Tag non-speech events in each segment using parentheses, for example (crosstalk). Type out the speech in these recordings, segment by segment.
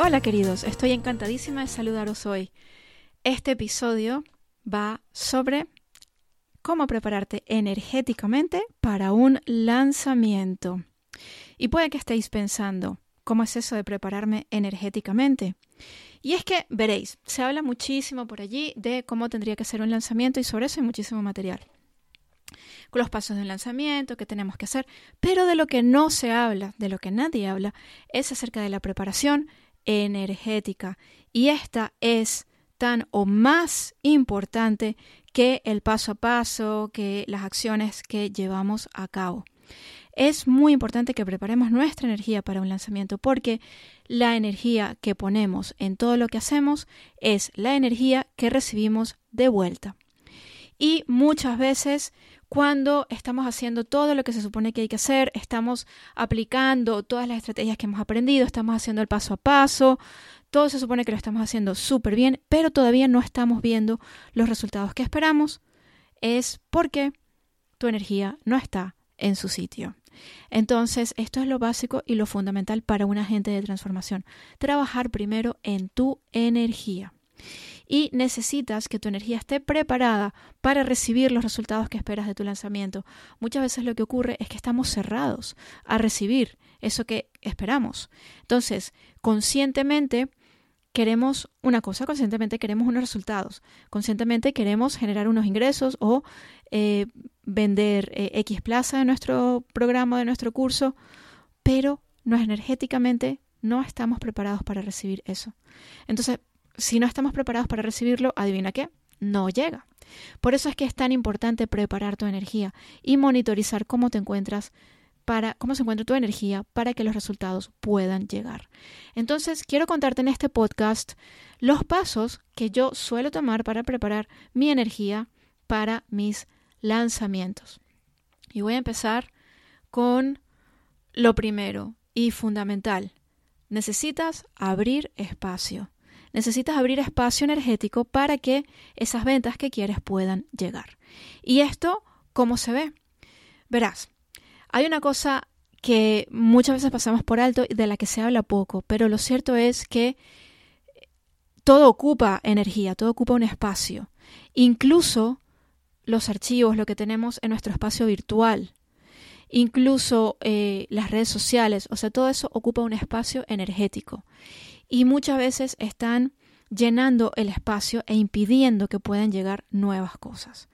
Hola queridos, estoy encantadísima de saludaros hoy. Este episodio va sobre cómo prepararte energéticamente para un lanzamiento. Y puede que estéis pensando, ¿cómo es eso de prepararme energéticamente? Y es que, veréis, se habla muchísimo por allí de cómo tendría que ser un lanzamiento y sobre eso hay muchísimo material. Con los pasos de un lanzamiento, qué tenemos que hacer, pero de lo que no se habla, de lo que nadie habla, es acerca de la preparación energética. Y esta es tan o más importante que el paso a paso, que las acciones que llevamos a cabo. Es muy importante que preparemos nuestra energía para un lanzamiento porque la energía que ponemos en todo lo que hacemos es la energía que recibimos de vuelta. Y muchas veces cuando estamos haciendo todo lo que se supone que hay que hacer, estamos aplicando todas las estrategias que hemos aprendido, estamos haciendo el paso a paso, todo se supone que lo estamos haciendo súper bien, pero todavía no estamos viendo los resultados que esperamos, es porque tu energía no está en su sitio. Entonces, esto es lo básico y lo fundamental para un agente de transformación. Trabajar primero en tu energía y necesitas que tu energía esté preparada para recibir los resultados que esperas de tu lanzamiento. Muchas veces lo que ocurre es que estamos cerrados a recibir eso que esperamos. Entonces, conscientemente queremos una cosa, conscientemente queremos unos resultados, conscientemente queremos generar unos ingresos o eh, vender eh, X plaza de nuestro programa, de nuestro curso, pero no energéticamente no estamos preparados para recibir eso. Entonces, si no estamos preparados para recibirlo, adivina qué, no llega. Por eso es que es tan importante preparar tu energía y monitorizar cómo te encuentras para cómo se encuentra tu energía para que los resultados puedan llegar. Entonces, quiero contarte en este podcast los pasos que yo suelo tomar para preparar mi energía para mis lanzamientos. Y voy a empezar con lo primero y fundamental. Necesitas abrir espacio necesitas abrir espacio energético para que esas ventas que quieres puedan llegar. ¿Y esto cómo se ve? Verás, hay una cosa que muchas veces pasamos por alto y de la que se habla poco, pero lo cierto es que todo ocupa energía, todo ocupa un espacio. Incluso los archivos, lo que tenemos en nuestro espacio virtual, incluso eh, las redes sociales, o sea, todo eso ocupa un espacio energético y muchas veces están llenando el espacio e impidiendo que puedan llegar nuevas cosas.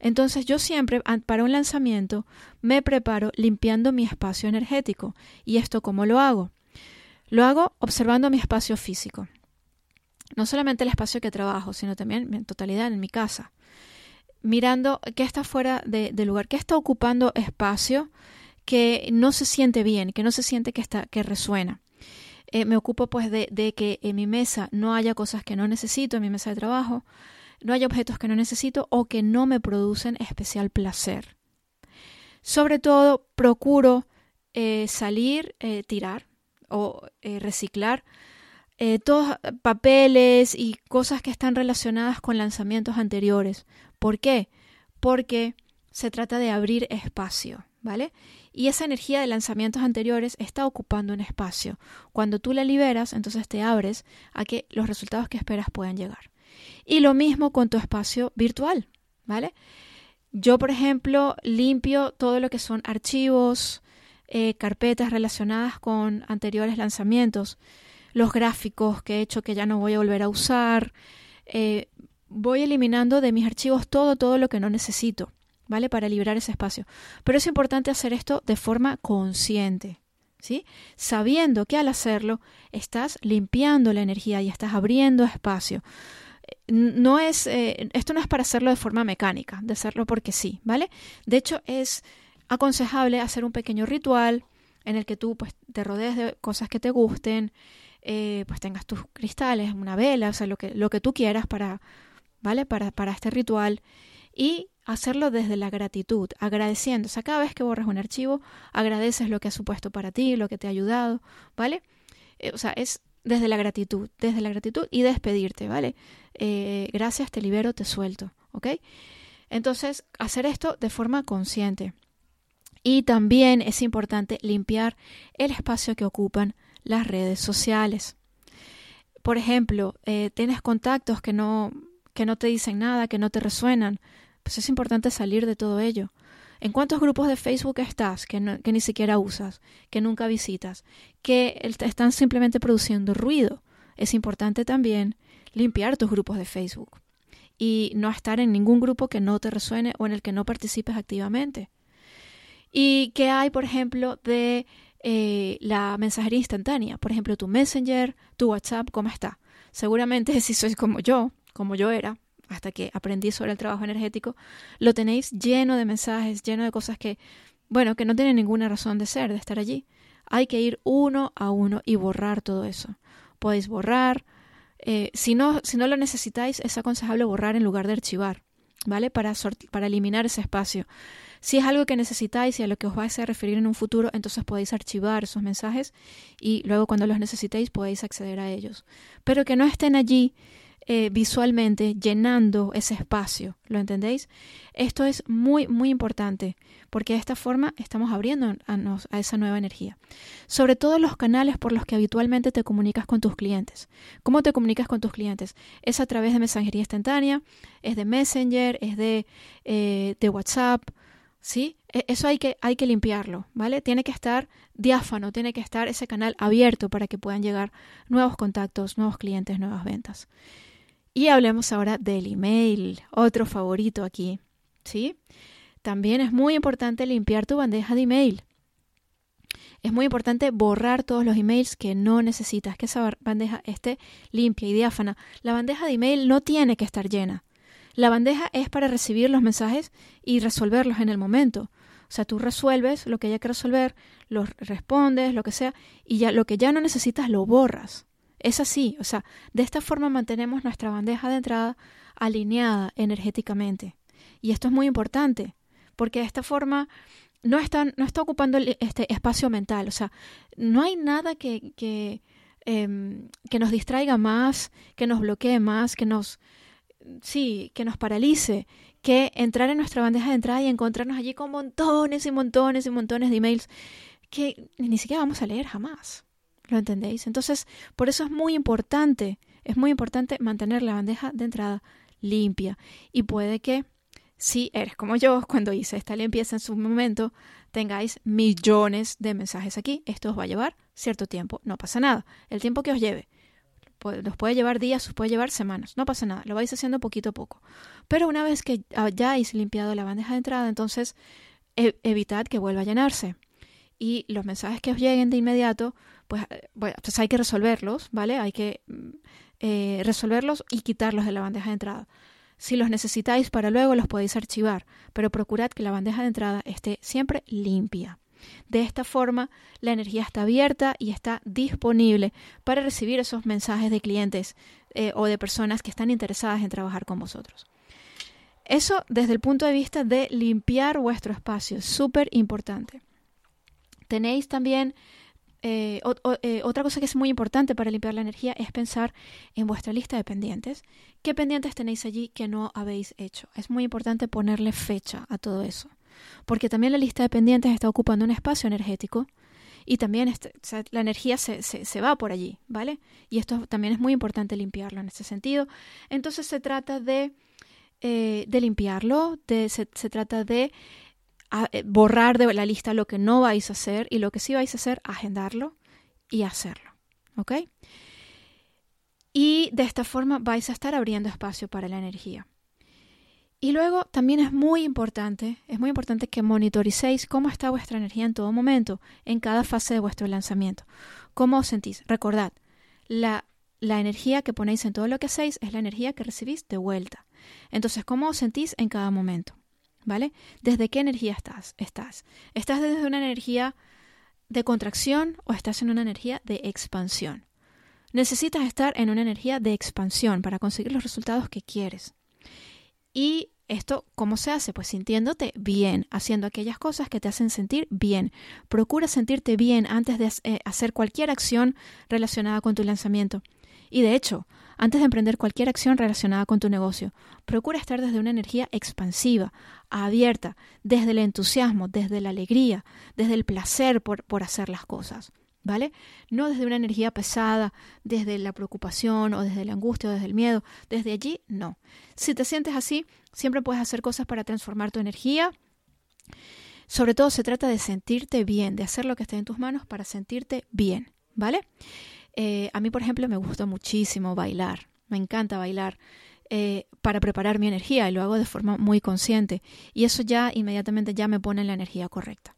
Entonces yo siempre para un lanzamiento me preparo limpiando mi espacio energético. ¿Y esto cómo lo hago? Lo hago observando mi espacio físico. No solamente el espacio que trabajo, sino también en totalidad en mi casa. Mirando qué está fuera de, lugar, qué está ocupando espacio que no se siente bien, que no se siente que, está, que resuena. Eh, me ocupo pues de, que en mi mesa no haya cosas que no necesito, en mi mesa de trabajo, no haya objetos que no necesito o que no me producen especial placer. Sobre todo, procuro eh, salir, eh, tirar o reciclar todos papeles y cosas que están relacionadas con lanzamientos anteriores. ¿Por qué? Porque se trata de abrir espacio, ¿vale? y esa energía de lanzamientos anteriores está ocupando un espacio. Cuando tú la liberas, entonces te abres a que los resultados que esperas puedan llegar. Y lo mismo con tu espacio virtual, ¿vale? Yo, por ejemplo, limpio todo lo que son archivos, eh, carpetas relacionadas con anteriores lanzamientos, los gráficos que he hecho que ya no voy a volver a usar. Eh, voy eliminando de mis archivos todo, todo lo que no necesito. ¿Vale? Para liberar ese espacio. Pero es importante hacer esto de forma consciente, ¿sí? Sabiendo que al hacerlo estás limpiando la energía y estás abriendo espacio. No es, eh, esto no es para hacerlo de forma mecánica, de hacerlo porque sí, ¿vale? De hecho, es aconsejable hacer un pequeño ritual en el que tú pues, te rodees de cosas que te gusten, eh, pues tengas tus cristales, una vela, o sea, lo que, lo que tú quieras para, ¿vale? Para, para este ritual. Y hacerlo desde la gratitud, agradeciendo. O sea, cada vez que borras un archivo, agradeces lo que ha supuesto para ti, lo que te ha ayudado, ¿vale? Eh, o sea, es desde la gratitud, desde la gratitud y despedirte, ¿vale? Eh, gracias, te libero, te suelto, ¿ok? Entonces, hacer esto de forma consciente. Y también es importante limpiar el espacio que ocupan las redes sociales. Por ejemplo, eh, tienes contactos que no, que no te dicen nada, que no te resuenan, pues es importante salir de todo ello. ¿En cuántos grupos de Facebook estás que, que ni siquiera usas, que nunca visitas, que están simplemente produciendo ruido? Es importante también limpiar tus grupos de Facebook y no estar en ningún grupo que no te resuene o en el que no participes activamente. ¿Y qué hay, por ejemplo, de eh, la mensajería instantánea? Por ejemplo, tu Messenger, tu WhatsApp, ¿cómo está? Seguramente (laughs) si sois como yo, como yo era, hasta que aprendí sobre el trabajo energético, lo tenéis lleno de mensajes, lleno de cosas que, bueno, que no tienen ninguna razón de ser, de estar allí. Hay que ir uno a uno y borrar todo eso. Podéis borrar. Eh, si, no, si no lo necesitáis, es aconsejable borrar en lugar de archivar, ¿vale? Para, para eliminar ese espacio. Si es algo que necesitáis y a lo que os vais a referir en un futuro, entonces podéis archivar esos mensajes y luego cuando los necesitéis podéis acceder a ellos. Pero que no estén allí eh, visualmente llenando ese espacio, ¿lo entendéis? Esto es muy, muy importante porque de esta forma estamos abriendo a, a esa nueva energía. Sobre todo los canales por los que habitualmente te comunicas con tus clientes. ¿Cómo te comunicas con tus clientes? Es a través de mensajería instantánea, es de Messenger, es de, eh, de WhatsApp, ¿sí? E, eso hay que, hay que limpiarlo, ¿vale? Tiene que estar diáfano, tiene que estar ese canal abierto para que puedan llegar nuevos contactos, nuevos clientes, nuevas ventas. Y hablemos ahora del email, otro favorito aquí, ¿sí? También es muy importante limpiar tu bandeja de email. Es muy importante borrar todos los emails que no necesitas, que esa bandeja esté limpia y diáfana. La bandeja de email no tiene que estar llena. La bandeja es para recibir los mensajes y resolverlos en el momento. O sea, tú resuelves lo que haya que resolver, los respondes, lo que sea, y ya lo que ya no necesitas lo borras. Es así, o sea, de esta forma mantenemos nuestra bandeja de entrada alineada energéticamente. Y esto es muy importante, porque de esta forma no está, no está ocupando este espacio mental, o sea, no hay nada que, que, em, que nos distraiga más, que nos bloquee más, que nos, sí, que nos paralice, que entrar en nuestra bandeja de entrada y encontrarnos allí con montones y montones y montones de emails que ni siquiera vamos a leer jamás. ¿Lo entendéis? Entonces, por eso es muy importante, es muy importante mantener la bandeja de entrada limpia. Y puede que, si eres como yo, cuando hice esta limpieza en su momento, tengáis millones de mensajes aquí. Esto os va a llevar cierto tiempo, no pasa nada. El tiempo que os lleve. Los puede llevar días, os puede llevar semanas, no pasa nada, lo vais haciendo poquito a poco. Pero una vez que hayáis limpiado la bandeja de entrada, entonces e, evitad que vuelva a llenarse. Y los mensajes que os lleguen de inmediato, pues, pues hay que resolverlos, ¿vale? Hay que mm, eh, resolverlos y quitarlos de la bandeja de entrada. Si los necesitáis para luego, los podéis archivar, pero procurad que la bandeja de entrada esté siempre limpia. De esta forma, la energía está abierta y está disponible para recibir esos mensajes de clientes eh, o de personas que están interesadas en trabajar con vosotros. Eso desde el punto de vista de limpiar vuestro espacio, súper importante. Tenéis también eh, eh, otra cosa que es muy importante para limpiar la energía es pensar en vuestra lista de pendientes. ¿Qué pendientes tenéis allí que no habéis hecho? Es muy importante ponerle fecha a todo eso, porque también la lista de pendientes está ocupando un espacio energético y también este, la energía se, va por allí, ¿vale? Y esto también es muy importante limpiarlo en ese sentido. Entonces se trata de, eh, limpiarlo, se trata de eh, borrar de la lista lo que no vais a hacer y lo que sí vais a hacer, agendarlo y hacerlo. ¿Ok? Y de esta forma vais a estar abriendo espacio para la energía. Y luego también es muy importante, es muy importante que monitoricéis cómo está vuestra energía en todo momento, en cada fase de vuestro lanzamiento. ¿Cómo os sentís? Recordad, la, la energía que ponéis en todo lo que hacéis es la energía que recibís de vuelta. Entonces, ¿cómo os sentís en cada momento? ¿Vale? ¿Desde qué energía estás? ¿Estás? ¿Estás desde una energía de contracción o estás en una energía de expansión? necesitas estar en una energía de expansión para conseguir los resultados que quieres. Y esto, ¿cómo se hace? Pues sintiéndote bien, haciendo aquellas cosas que te hacen sentir bien. Procura sentirte bien antes de eh, hacer cualquier acción relacionada con tu lanzamiento. Y de hecho, antes de emprender cualquier acción relacionada con tu negocio, procura estar desde una energía expansiva, abierta, desde el entusiasmo, desde la alegría, desde el placer por, por hacer las cosas. ¿vale? No desde una energía pesada, desde la preocupación o desde la angustia o desde el miedo. Desde allí, no. Si te sientes así, siempre puedes hacer cosas para transformar tu energía. Sobre todo se trata de sentirte bien, de hacer lo que esté en tus manos para sentirte bien, ¿vale? Eh, a mí, por ejemplo, me gusta muchísimo bailar. Me encanta bailar. Eh, para preparar mi energía y lo hago de forma muy consciente y eso ya inmediatamente ya me pone en la energía correcta.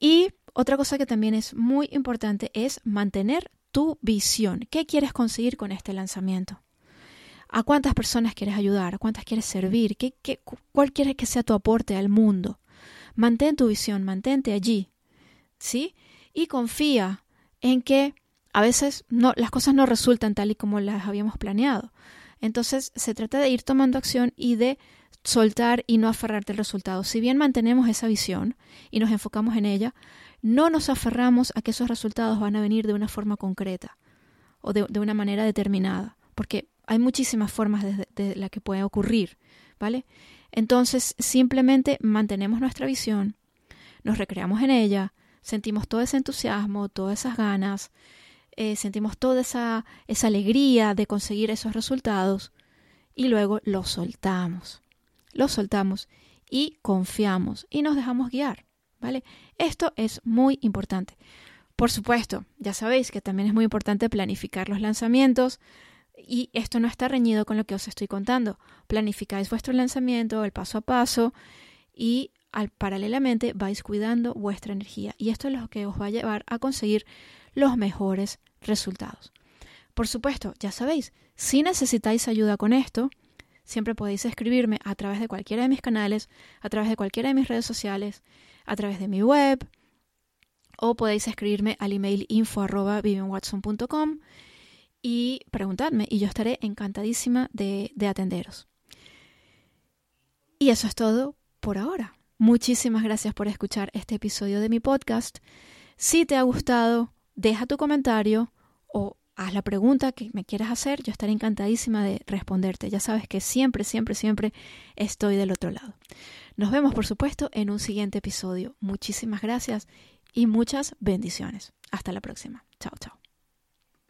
Y otra cosa que también es muy importante es mantener tu visión. ¿Qué quieres conseguir con este lanzamiento? ¿A cuántas personas quieres ayudar? ¿A cuántas quieres servir? ¿Qué, qué, cuál quieres que sea tu aporte al mundo? Mantén tu visión, mantente allí, ¿sí? Y confía en que a veces no, las cosas no resultan tal y como las habíamos planeado. Entonces se trata de ir tomando acción y de soltar y no aferrarte al resultado. Si bien mantenemos esa visión y nos enfocamos en ella, no nos aferramos a que esos resultados van a venir de una forma concreta o de, una manera determinada, porque hay muchísimas formas de, de la que puede ocurrir, ¿vale? Entonces simplemente mantenemos nuestra visión, nos recreamos en ella, sentimos todo ese entusiasmo, todas esas ganas, eh, sentimos toda esa, esa alegría de conseguir esos resultados y luego los soltamos, los soltamos y confiamos y nos dejamos guiar. ¿vale? Esto es muy importante. Por supuesto, ya sabéis que también es muy importante planificar los lanzamientos y esto no está reñido con lo que os estoy contando. Planificáis vuestro lanzamiento, el paso a paso y al, paralelamente vais cuidando vuestra energía y esto es lo que os va a llevar a conseguir los mejores resultados. Por supuesto, ya sabéis, si necesitáis ayuda con esto, siempre podéis escribirme a través de cualquiera de mis canales, a través de cualquiera de mis redes sociales a través de mi web o podéis escribirme al email info arroba y preguntadme y yo estaré encantadísima de, de atenderos. Y eso es todo por ahora. Muchísimas gracias por escuchar este episodio de mi podcast. Si te ha gustado, deja tu comentario o haz la pregunta que me quieras hacer. Yo estaré encantadísima de responderte. Ya sabes que siempre, siempre, siempre estoy del otro lado. Nos vemos, por supuesto, en un siguiente episodio. Muchísimas gracias y muchas bendiciones. Hasta la próxima. Chao, chao.